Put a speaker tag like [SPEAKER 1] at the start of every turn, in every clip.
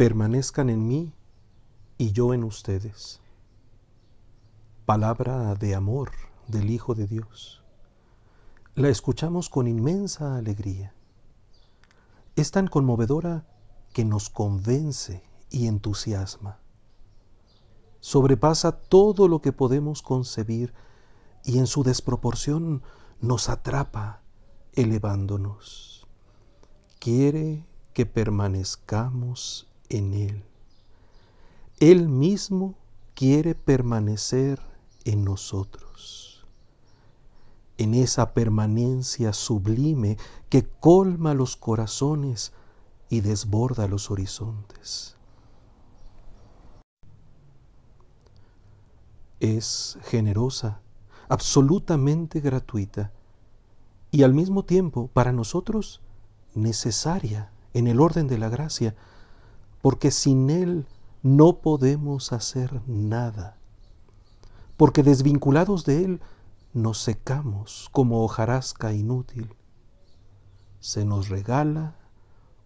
[SPEAKER 1] permanezcan en mí y yo en ustedes. Palabra de amor del Hijo de Dios. La escuchamos con inmensa alegría. Es tan conmovedora que nos convence y entusiasma. Sobrepasa todo lo que podemos concebir y en su desproporción nos atrapa elevándonos. Quiere que permanezcamos en Él. Él mismo quiere permanecer en nosotros. En esa permanencia sublime que colma los corazones y desborda los horizontes. Es generosa, absolutamente gratuita y al mismo tiempo para nosotros necesaria en el orden de la gracia, porque sin Él no podemos hacer nada, porque desvinculados de Él nos secamos como hojarasca inútil, se nos regala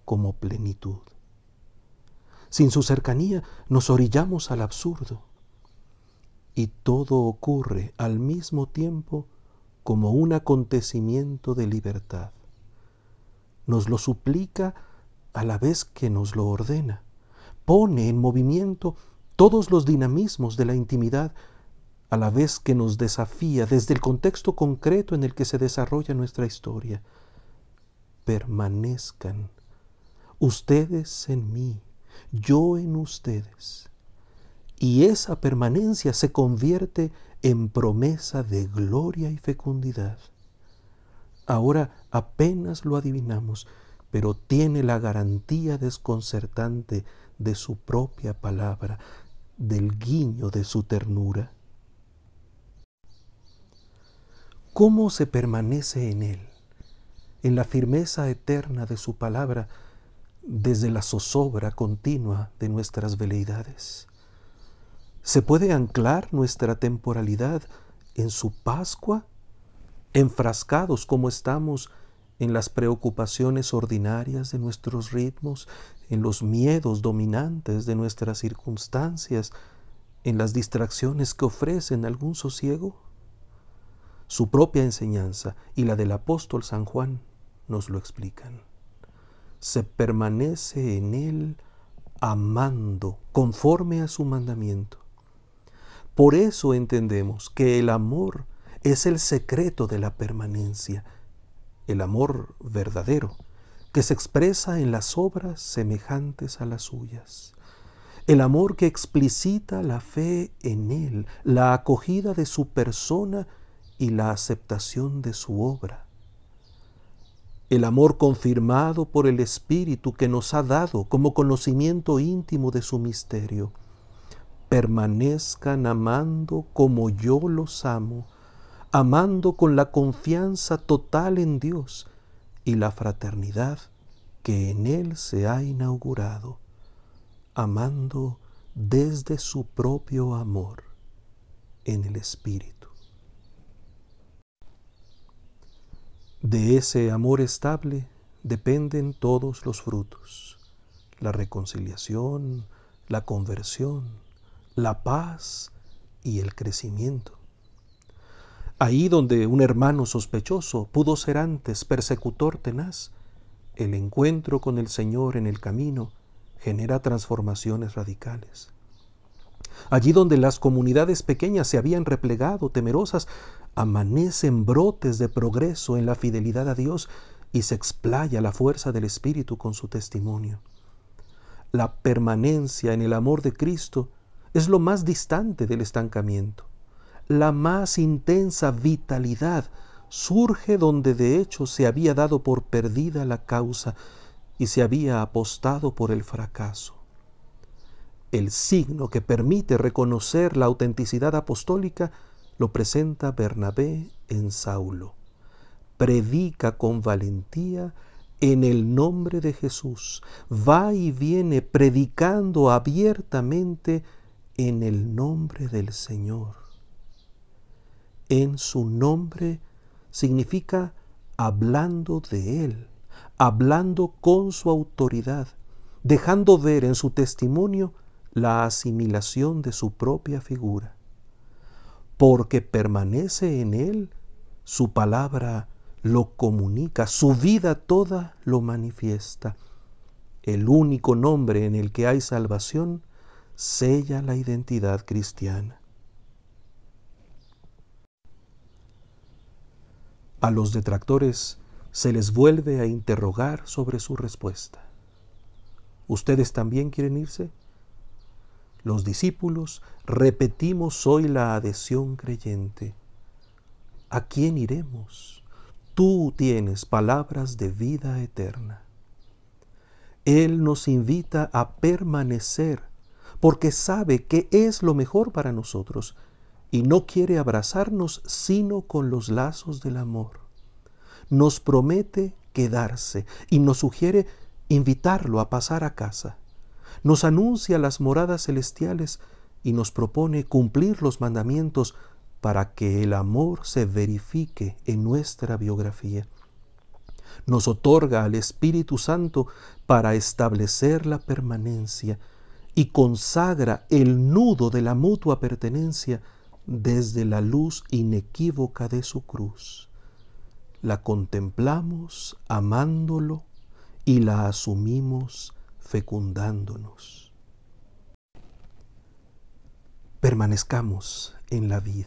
[SPEAKER 1] como plenitud. Sin su cercanía nos orillamos al absurdo y todo ocurre al mismo tiempo como un acontecimiento de libertad. Nos lo suplica a la vez que nos lo ordena. Pone en movimiento todos los dinamismos de la intimidad a la vez que nos desafía desde el contexto concreto en el que se desarrolla nuestra historia. Permanezcan ustedes en mí, yo en ustedes. Y esa permanencia se convierte en promesa de gloria y fecundidad. Ahora apenas lo adivinamos, pero tiene la garantía desconcertante de su propia palabra, del guiño de su ternura. ¿Cómo se permanece en Él, en la firmeza eterna de su palabra, desde la zozobra continua de nuestras veleidades? ¿Se puede anclar nuestra temporalidad en su Pascua? Enfrascados como estamos en las preocupaciones ordinarias de nuestros ritmos, en los miedos dominantes de nuestras circunstancias, en las distracciones que ofrecen algún sosiego? Su propia enseñanza y la del apóstol San Juan nos lo explican. Se permanece en él amando conforme a su mandamiento por eso entendemos que el amor es el secreto de la permanencia, el amor verdadero, que se expresa en las obras semejantes a las suyas, el amor que explicita la fe en Él, la acogida de su persona y la aceptación de su obra, el amor confirmado por el Espíritu que nos ha dado como conocimiento íntimo de su misterio, permanezcan amando como yo los amo, amando con la confianza total en Dios y la fraternidad que en Él se ha inaugurado, amando desde su propio amor en el Espíritu. De ese amor estable dependen todos los frutos, la reconciliación, la conversión, la paz y el crecimiento. Ahí donde un hermano sospechoso pudo ser antes persecutor tenaz, el encuentro con el Señor en el camino genera transformaciones radicales. Allí donde las comunidades pequeñas se habían replegado temerosas, amanecen brotes de progreso en la fidelidad a Dios y se explaya la fuerza del Espíritu con su testimonio. La permanencia en el amor de Cristo es lo más distante del estancamiento. La más intensa vitalidad surge donde de hecho se había dado por perdida la causa y se había apostado por el fracaso. El signo que permite reconocer la autenticidad apostólica lo presenta Bernabé en Saulo. Predica con valentía en el nombre de Jesús. Va y viene predicando abiertamente en el nombre del Señor. En su nombre significa hablando de Él, hablando con su autoridad, dejando ver en su testimonio la asimilación de su propia figura. Porque permanece en él, su palabra lo comunica, su vida toda lo manifiesta. El único nombre en el que hay salvación sella la identidad cristiana. A los detractores se les vuelve a interrogar sobre su respuesta. ¿Ustedes también quieren irse? Los discípulos repetimos hoy la adhesión creyente. ¿A quién iremos? Tú tienes palabras de vida eterna. Él nos invita a permanecer porque sabe que es lo mejor para nosotros y no quiere abrazarnos sino con los lazos del amor. Nos promete quedarse y nos sugiere invitarlo a pasar a casa. Nos anuncia las moradas celestiales y nos propone cumplir los mandamientos para que el amor se verifique en nuestra biografía. Nos otorga al Espíritu Santo para establecer la permanencia y consagra el nudo de la mutua pertenencia desde la luz inequívoca de su cruz. La contemplamos amándolo y la asumimos fecundándonos. Permanezcamos en la vid.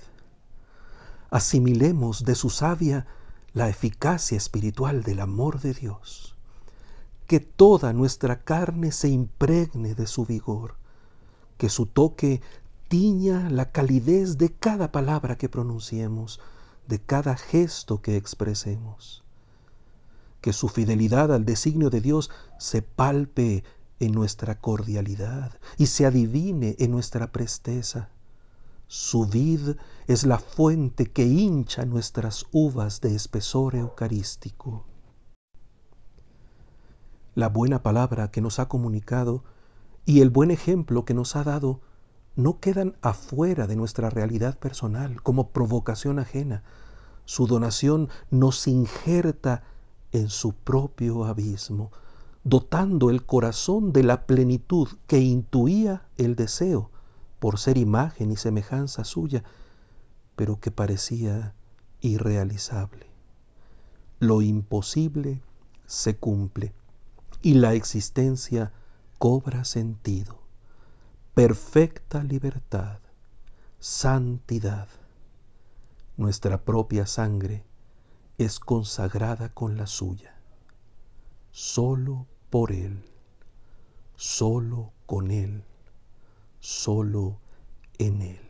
[SPEAKER 1] Asimilemos de su savia la eficacia espiritual del amor de Dios. Que toda nuestra carne se impregne de su vigor, que su toque tiña la calidez de cada palabra que pronunciemos, de cada gesto que expresemos que su fidelidad al designio de Dios se palpe en nuestra cordialidad y se adivine en nuestra presteza. Su vid es la fuente que hincha nuestras uvas de espesor eucarístico. La buena palabra que nos ha comunicado y el buen ejemplo que nos ha dado no quedan afuera de nuestra realidad personal como provocación ajena. Su donación nos injerta en su propio abismo, dotando el corazón de la plenitud que intuía el deseo por ser imagen y semejanza suya, pero que parecía irrealizable. Lo imposible se cumple y la existencia cobra sentido. Perfecta libertad, santidad. Nuestra propia sangre es consagrada con la suya, solo por Él, solo con Él, solo en Él.